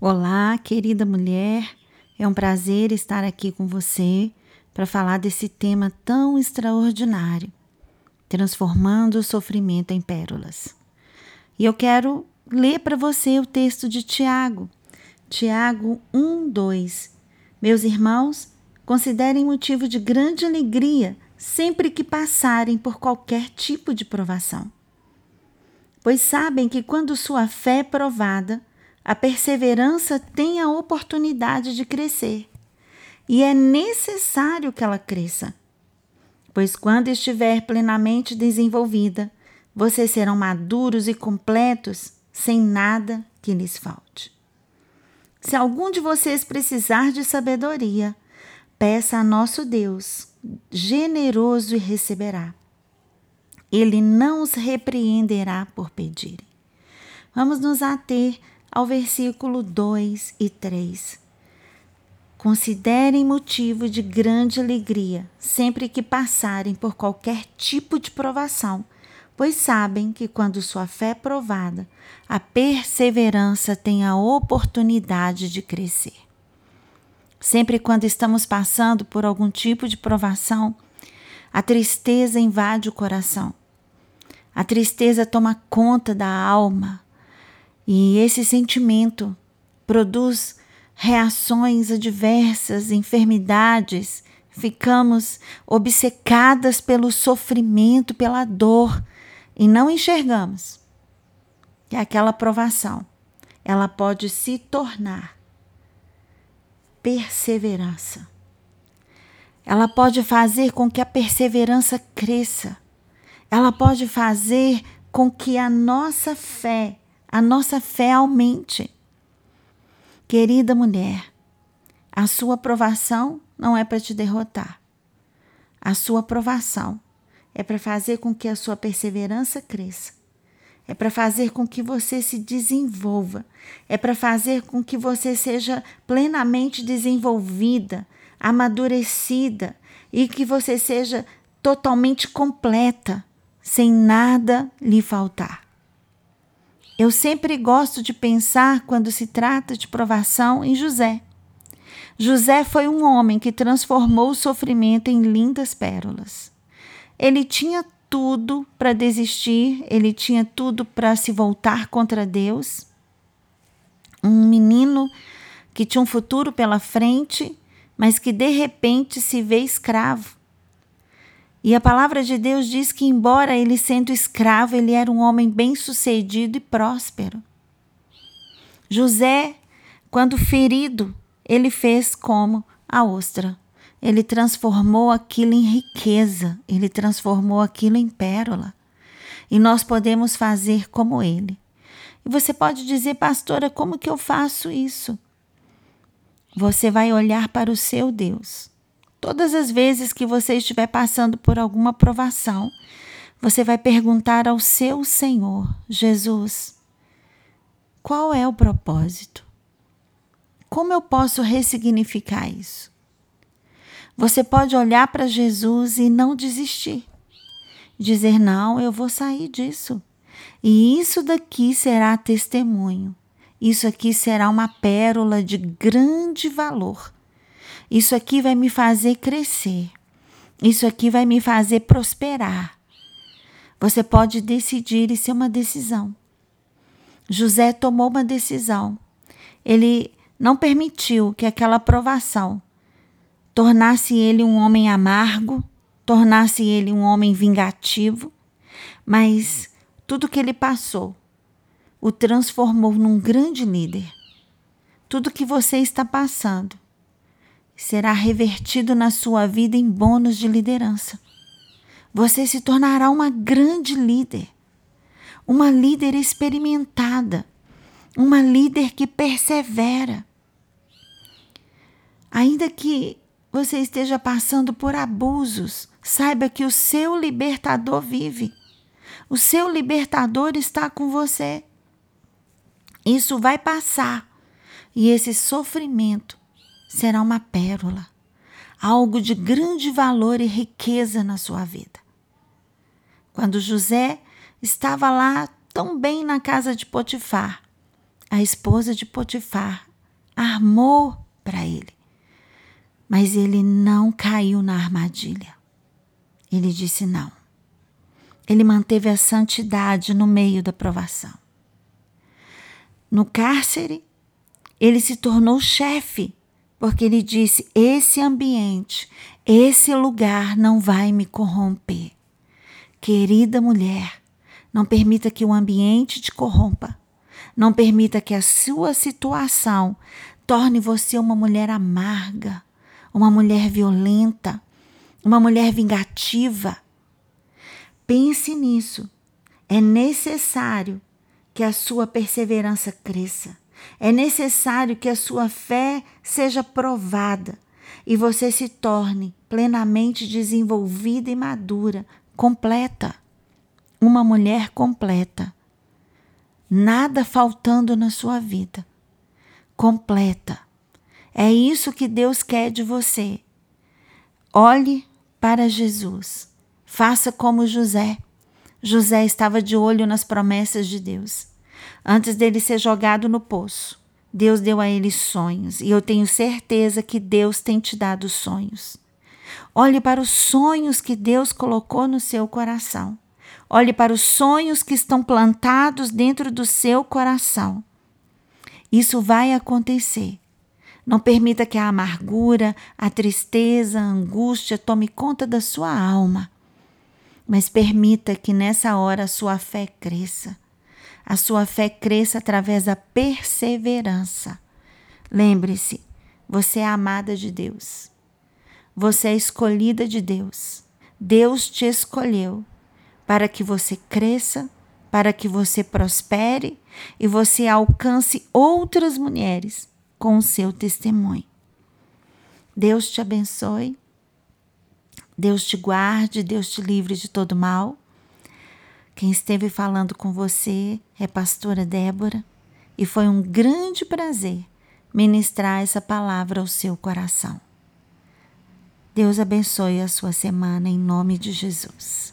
Olá, querida mulher. É um prazer estar aqui com você para falar desse tema tão extraordinário, transformando o sofrimento em pérolas. E eu quero ler para você o texto de Tiago, Tiago 1, 2. Meus irmãos, considerem motivo de grande alegria sempre que passarem por qualquer tipo de provação. Pois sabem que quando sua fé é provada, a perseverança tem a oportunidade de crescer. E é necessário que ela cresça. Pois quando estiver plenamente desenvolvida, vocês serão maduros e completos, sem nada que lhes falte. Se algum de vocês precisar de sabedoria, peça a nosso Deus, generoso e receberá. Ele não os repreenderá por pedirem. Vamos nos ater ao versículo 2 e 3. Considerem motivo de grande alegria sempre que passarem por qualquer tipo de provação, pois sabem que quando sua fé é provada, a perseverança tem a oportunidade de crescer. Sempre quando estamos passando por algum tipo de provação, a tristeza invade o coração. A tristeza toma conta da alma, e esse sentimento produz reações adversas, enfermidades, ficamos obcecadas pelo sofrimento, pela dor e não enxergamos que aquela provação ela pode se tornar perseverança. Ela pode fazer com que a perseverança cresça. Ela pode fazer com que a nossa fé a nossa fé aumente. Querida mulher, a sua aprovação não é para te derrotar. A sua aprovação é para fazer com que a sua perseverança cresça. É para fazer com que você se desenvolva. É para fazer com que você seja plenamente desenvolvida, amadurecida e que você seja totalmente completa, sem nada lhe faltar. Eu sempre gosto de pensar, quando se trata de provação, em José. José foi um homem que transformou o sofrimento em lindas pérolas. Ele tinha tudo para desistir, ele tinha tudo para se voltar contra Deus. Um menino que tinha um futuro pela frente, mas que de repente se vê escravo. E a palavra de Deus diz que, embora ele sendo escravo, ele era um homem bem-sucedido e próspero. José, quando ferido, ele fez como a ostra. Ele transformou aquilo em riqueza, ele transformou aquilo em pérola. E nós podemos fazer como ele. E você pode dizer, pastora, como que eu faço isso? Você vai olhar para o seu Deus Todas as vezes que você estiver passando por alguma provação, você vai perguntar ao seu Senhor, Jesus, qual é o propósito? Como eu posso ressignificar isso? Você pode olhar para Jesus e não desistir. Dizer, não, eu vou sair disso. E isso daqui será testemunho. Isso aqui será uma pérola de grande valor isso aqui vai me fazer crescer. Isso aqui vai me fazer prosperar. Você pode decidir, isso é uma decisão. José tomou uma decisão. Ele não permitiu que aquela provação tornasse ele um homem amargo, tornasse ele um homem vingativo, mas tudo que ele passou o transformou num grande líder. Tudo que você está passando será revertido na sua vida em bônus de liderança. Você se tornará uma grande líder, uma líder experimentada, uma líder que persevera. Ainda que você esteja passando por abusos, saiba que o seu libertador vive. O seu libertador está com você. Isso vai passar e esse sofrimento será uma pérola, algo de grande valor e riqueza na sua vida. Quando José estava lá tão bem na casa de Potifar, a esposa de Potifar armou para ele. Mas ele não caiu na armadilha. Ele disse não. Ele manteve a santidade no meio da provação. No cárcere, ele se tornou chefe, porque ele disse: esse ambiente, esse lugar não vai me corromper. Querida mulher, não permita que o ambiente te corrompa. Não permita que a sua situação torne você uma mulher amarga, uma mulher violenta, uma mulher vingativa. Pense nisso. É necessário que a sua perseverança cresça. É necessário que a sua fé seja provada e você se torne plenamente desenvolvida e madura, completa. Uma mulher completa. Nada faltando na sua vida. Completa. É isso que Deus quer de você. Olhe para Jesus. Faça como José. José estava de olho nas promessas de Deus. Antes dele ser jogado no poço, Deus deu a ele sonhos, e eu tenho certeza que Deus tem te dado sonhos. Olhe para os sonhos que Deus colocou no seu coração. Olhe para os sonhos que estão plantados dentro do seu coração. Isso vai acontecer. Não permita que a amargura, a tristeza, a angústia tome conta da sua alma. Mas permita que nessa hora a sua fé cresça a sua fé cresça através da perseverança. Lembre-se, você é amada de Deus. Você é escolhida de Deus. Deus te escolheu para que você cresça, para que você prospere e você alcance outras mulheres com o seu testemunho. Deus te abençoe. Deus te guarde, Deus te livre de todo mal. Quem esteve falando com você é pastora Débora e foi um grande prazer ministrar essa palavra ao seu coração. Deus abençoe a sua semana em nome de Jesus.